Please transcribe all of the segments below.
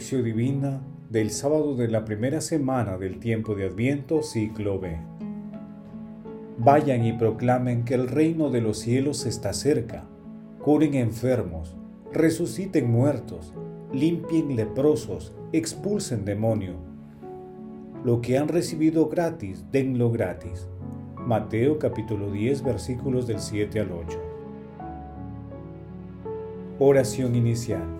Lección Divina del sábado de la primera semana del tiempo de Adviento, ciclo B. Vayan y proclamen que el reino de los cielos está cerca. Curen enfermos, resuciten muertos, limpien leprosos, expulsen demonio. Lo que han recibido gratis, denlo gratis. Mateo capítulo 10 versículos del 7 al 8. Oración inicial.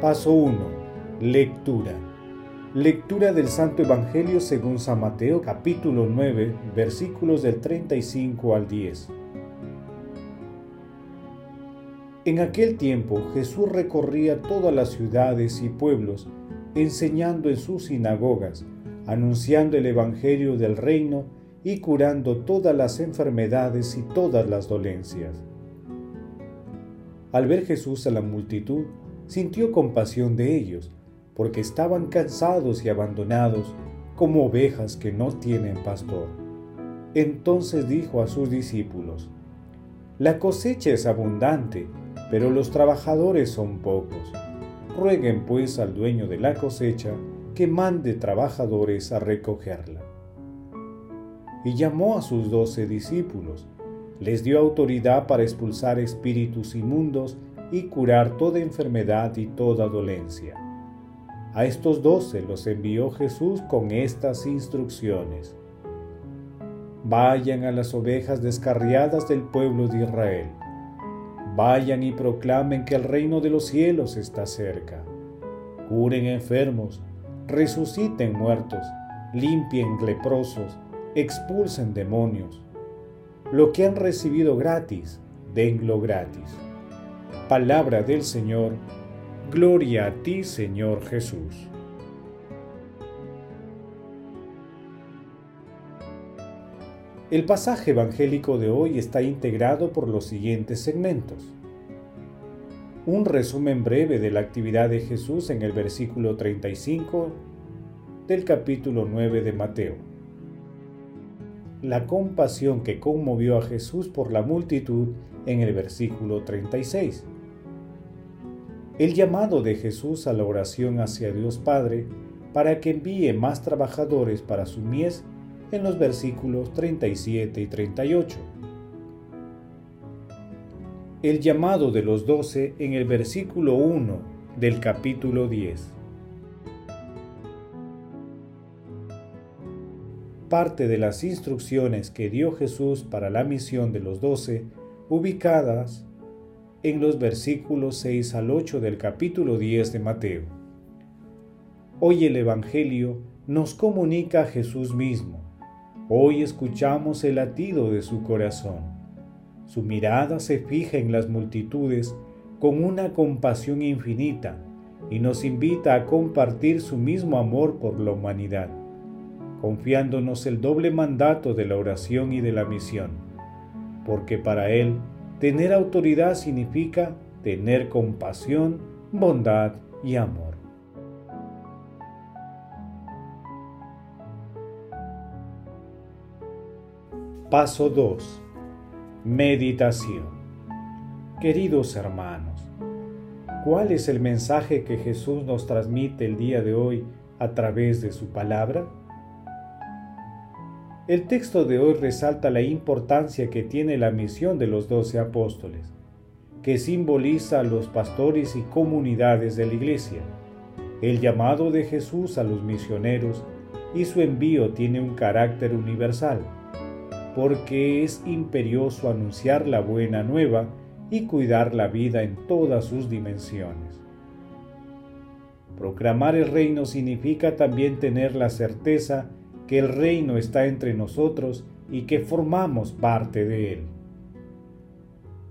Paso 1. Lectura. Lectura del Santo Evangelio según San Mateo capítulo 9 versículos del 35 al 10. En aquel tiempo Jesús recorría todas las ciudades y pueblos, enseñando en sus sinagogas, anunciando el Evangelio del reino y curando todas las enfermedades y todas las dolencias. Al ver Jesús a la multitud, sintió compasión de ellos, porque estaban cansados y abandonados como ovejas que no tienen pastor. Entonces dijo a sus discípulos, La cosecha es abundante, pero los trabajadores son pocos. Rueguen pues al dueño de la cosecha que mande trabajadores a recogerla. Y llamó a sus doce discípulos, les dio autoridad para expulsar espíritus inmundos y curar toda enfermedad y toda dolencia. A estos doce los envió Jesús con estas instrucciones. Vayan a las ovejas descarriadas del pueblo de Israel. Vayan y proclamen que el reino de los cielos está cerca. Curen enfermos, resuciten muertos, limpien leprosos, expulsen demonios. Lo que han recibido gratis, denlo gratis. Palabra del Señor, gloria a ti Señor Jesús. El pasaje evangélico de hoy está integrado por los siguientes segmentos. Un resumen breve de la actividad de Jesús en el versículo 35 del capítulo 9 de Mateo. La compasión que conmovió a Jesús por la multitud en el versículo 36 el llamado de Jesús a la oración hacia Dios Padre para que envíe más trabajadores para su mies en los versículos 37 y 38. El llamado de los doce en el versículo 1 del capítulo 10. Parte de las instrucciones que dio Jesús para la misión de los doce, ubicadas en los versículos 6 al 8 del capítulo 10 de Mateo. Hoy el Evangelio nos comunica a Jesús mismo. Hoy escuchamos el latido de su corazón. Su mirada se fija en las multitudes con una compasión infinita y nos invita a compartir su mismo amor por la humanidad, confiándonos el doble mandato de la oración y de la misión, porque para Él Tener autoridad significa tener compasión, bondad y amor. Paso 2. Meditación. Queridos hermanos, ¿cuál es el mensaje que Jesús nos transmite el día de hoy a través de su palabra? El texto de hoy resalta la importancia que tiene la misión de los doce apóstoles, que simboliza a los pastores y comunidades de la iglesia. El llamado de Jesús a los misioneros y su envío tiene un carácter universal, porque es imperioso anunciar la buena nueva y cuidar la vida en todas sus dimensiones. Proclamar el reino significa también tener la certeza que el reino está entre nosotros y que formamos parte de él.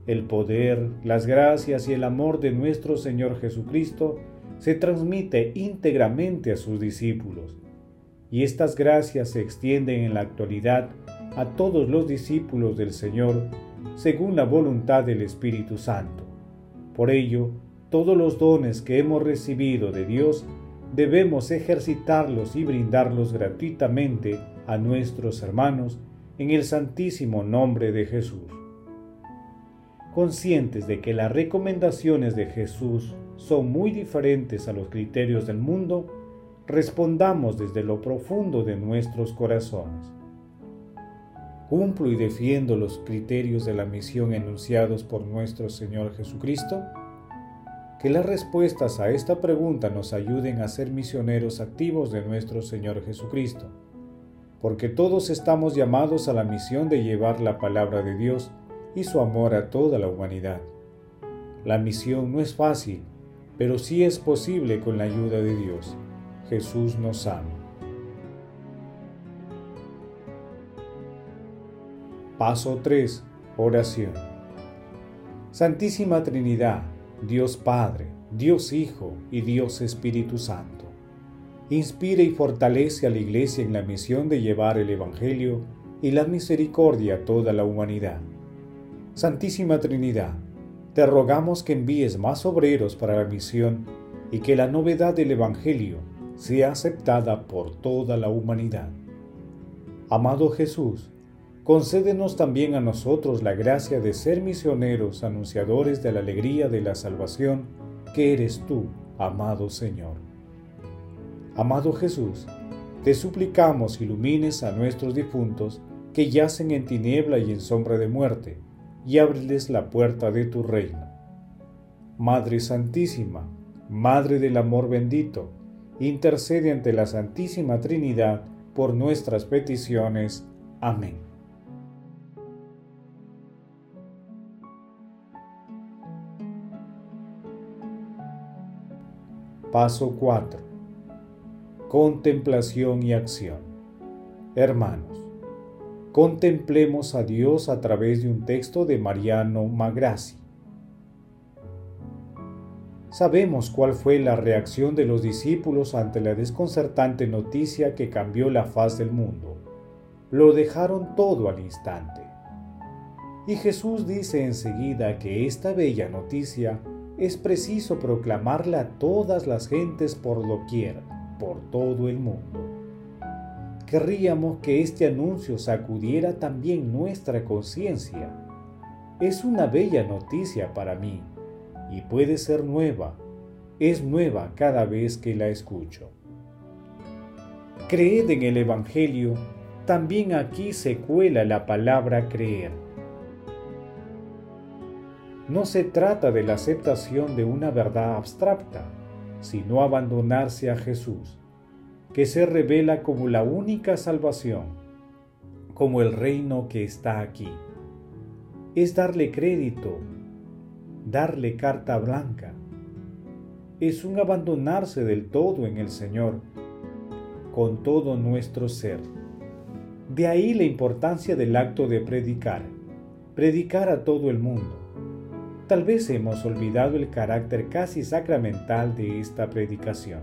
el poder, las gracias y el amor de nuestro Señor Jesucristo se transmite íntegramente a sus discípulos, y estas gracias se extienden en la actualidad a todos los discípulos del Señor según la voluntad del Espíritu Santo. Por ello, todos los dones que hemos recibido de Dios debemos ejercitarlos y brindarlos gratuitamente a nuestros hermanos en el santísimo nombre de Jesús conscientes de que las recomendaciones de Jesús son muy diferentes a los criterios del mundo, respondamos desde lo profundo de nuestros corazones. ¿Cumplo y defiendo los criterios de la misión enunciados por nuestro Señor Jesucristo? Que las respuestas a esta pregunta nos ayuden a ser misioneros activos de nuestro Señor Jesucristo, porque todos estamos llamados a la misión de llevar la palabra de Dios y su amor a toda la humanidad. La misión no es fácil, pero sí es posible con la ayuda de Dios. Jesús nos ama. Paso 3. Oración. Santísima Trinidad, Dios Padre, Dios Hijo y Dios Espíritu Santo. Inspire y fortalece a la Iglesia en la misión de llevar el Evangelio y la misericordia a toda la humanidad Santísima Trinidad, te rogamos que envíes más obreros para la misión y que la novedad del Evangelio sea aceptada por toda la humanidad. Amado Jesús, concédenos también a nosotros la gracia de ser misioneros anunciadores de la alegría de la salvación que eres tú, amado Señor. Amado Jesús, te suplicamos ilumines a nuestros difuntos que yacen en tiniebla y en sombra de muerte y ábreles la puerta de tu reino. Madre Santísima, Madre del Amor bendito, intercede ante la Santísima Trinidad por nuestras peticiones. Amén. Paso 4. Contemplación y acción. Hermanos, contemplemos a Dios a través de un texto de Mariano Magrassi. Sabemos cuál fue la reacción de los discípulos ante la desconcertante noticia que cambió la faz del mundo. Lo dejaron todo al instante. Y Jesús dice enseguida que esta bella noticia es preciso proclamarla a todas las gentes por doquier, por todo el mundo. Querríamos que este anuncio sacudiera también nuestra conciencia. Es una bella noticia para mí y puede ser nueva. Es nueva cada vez que la escucho. Creed en el Evangelio, también aquí se cuela la palabra creer. No se trata de la aceptación de una verdad abstracta, sino abandonarse a Jesús que se revela como la única salvación, como el reino que está aquí. Es darle crédito, darle carta blanca. Es un abandonarse del todo en el Señor, con todo nuestro ser. De ahí la importancia del acto de predicar, predicar a todo el mundo. Tal vez hemos olvidado el carácter casi sacramental de esta predicación.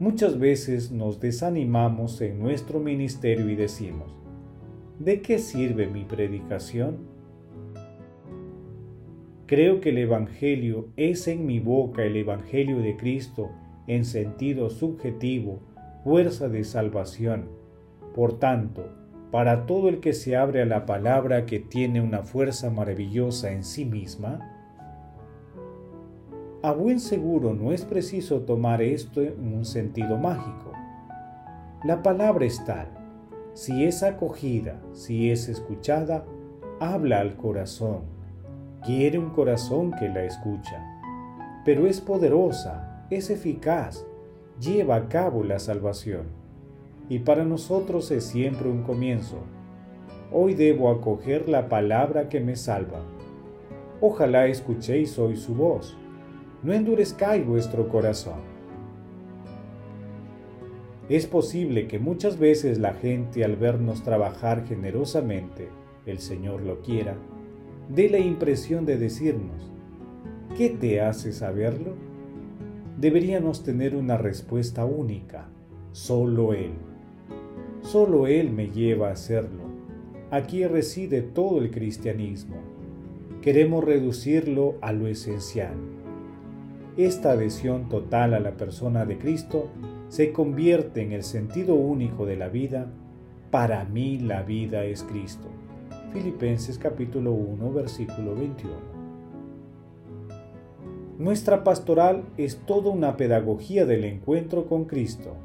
Muchas veces nos desanimamos en nuestro ministerio y decimos, ¿de qué sirve mi predicación? Creo que el Evangelio es en mi boca el Evangelio de Cristo en sentido subjetivo, fuerza de salvación. Por tanto, para todo el que se abre a la palabra que tiene una fuerza maravillosa en sí misma, a buen seguro no es preciso tomar esto en un sentido mágico. La palabra es tal. Si es acogida, si es escuchada, habla al corazón. Quiere un corazón que la escucha. Pero es poderosa, es eficaz, lleva a cabo la salvación. Y para nosotros es siempre un comienzo. Hoy debo acoger la palabra que me salva. Ojalá escuchéis hoy su voz no endurezcáis vuestro corazón. Es posible que muchas veces la gente al vernos trabajar generosamente, el Señor lo quiera, dé la impresión de decirnos, ¿qué te hace saberlo? Deberíamos tener una respuesta única, solo Él. Solo Él me lleva a hacerlo. Aquí reside todo el cristianismo. Queremos reducirlo a lo esencial. Esta adhesión total a la persona de Cristo se convierte en el sentido único de la vida. Para mí la vida es Cristo. Filipenses capítulo 1 versículo 21. Nuestra pastoral es toda una pedagogía del encuentro con Cristo.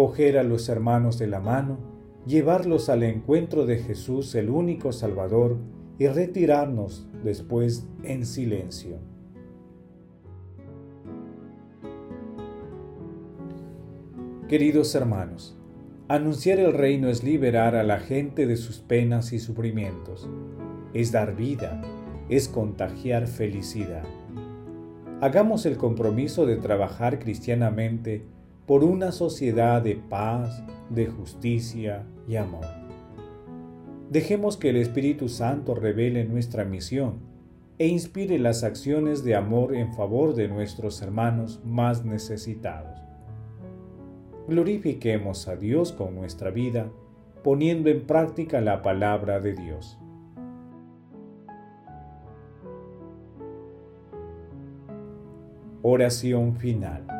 Coger a los hermanos de la mano, llevarlos al encuentro de Jesús el único Salvador y retirarnos después en silencio. Queridos hermanos, anunciar el reino es liberar a la gente de sus penas y sufrimientos, es dar vida, es contagiar felicidad. Hagamos el compromiso de trabajar cristianamente por una sociedad de paz, de justicia y amor. Dejemos que el Espíritu Santo revele nuestra misión e inspire las acciones de amor en favor de nuestros hermanos más necesitados glorifiquemos a Dios con nuestra vida, poniendo en práctica la palabra de Dios. Oración final.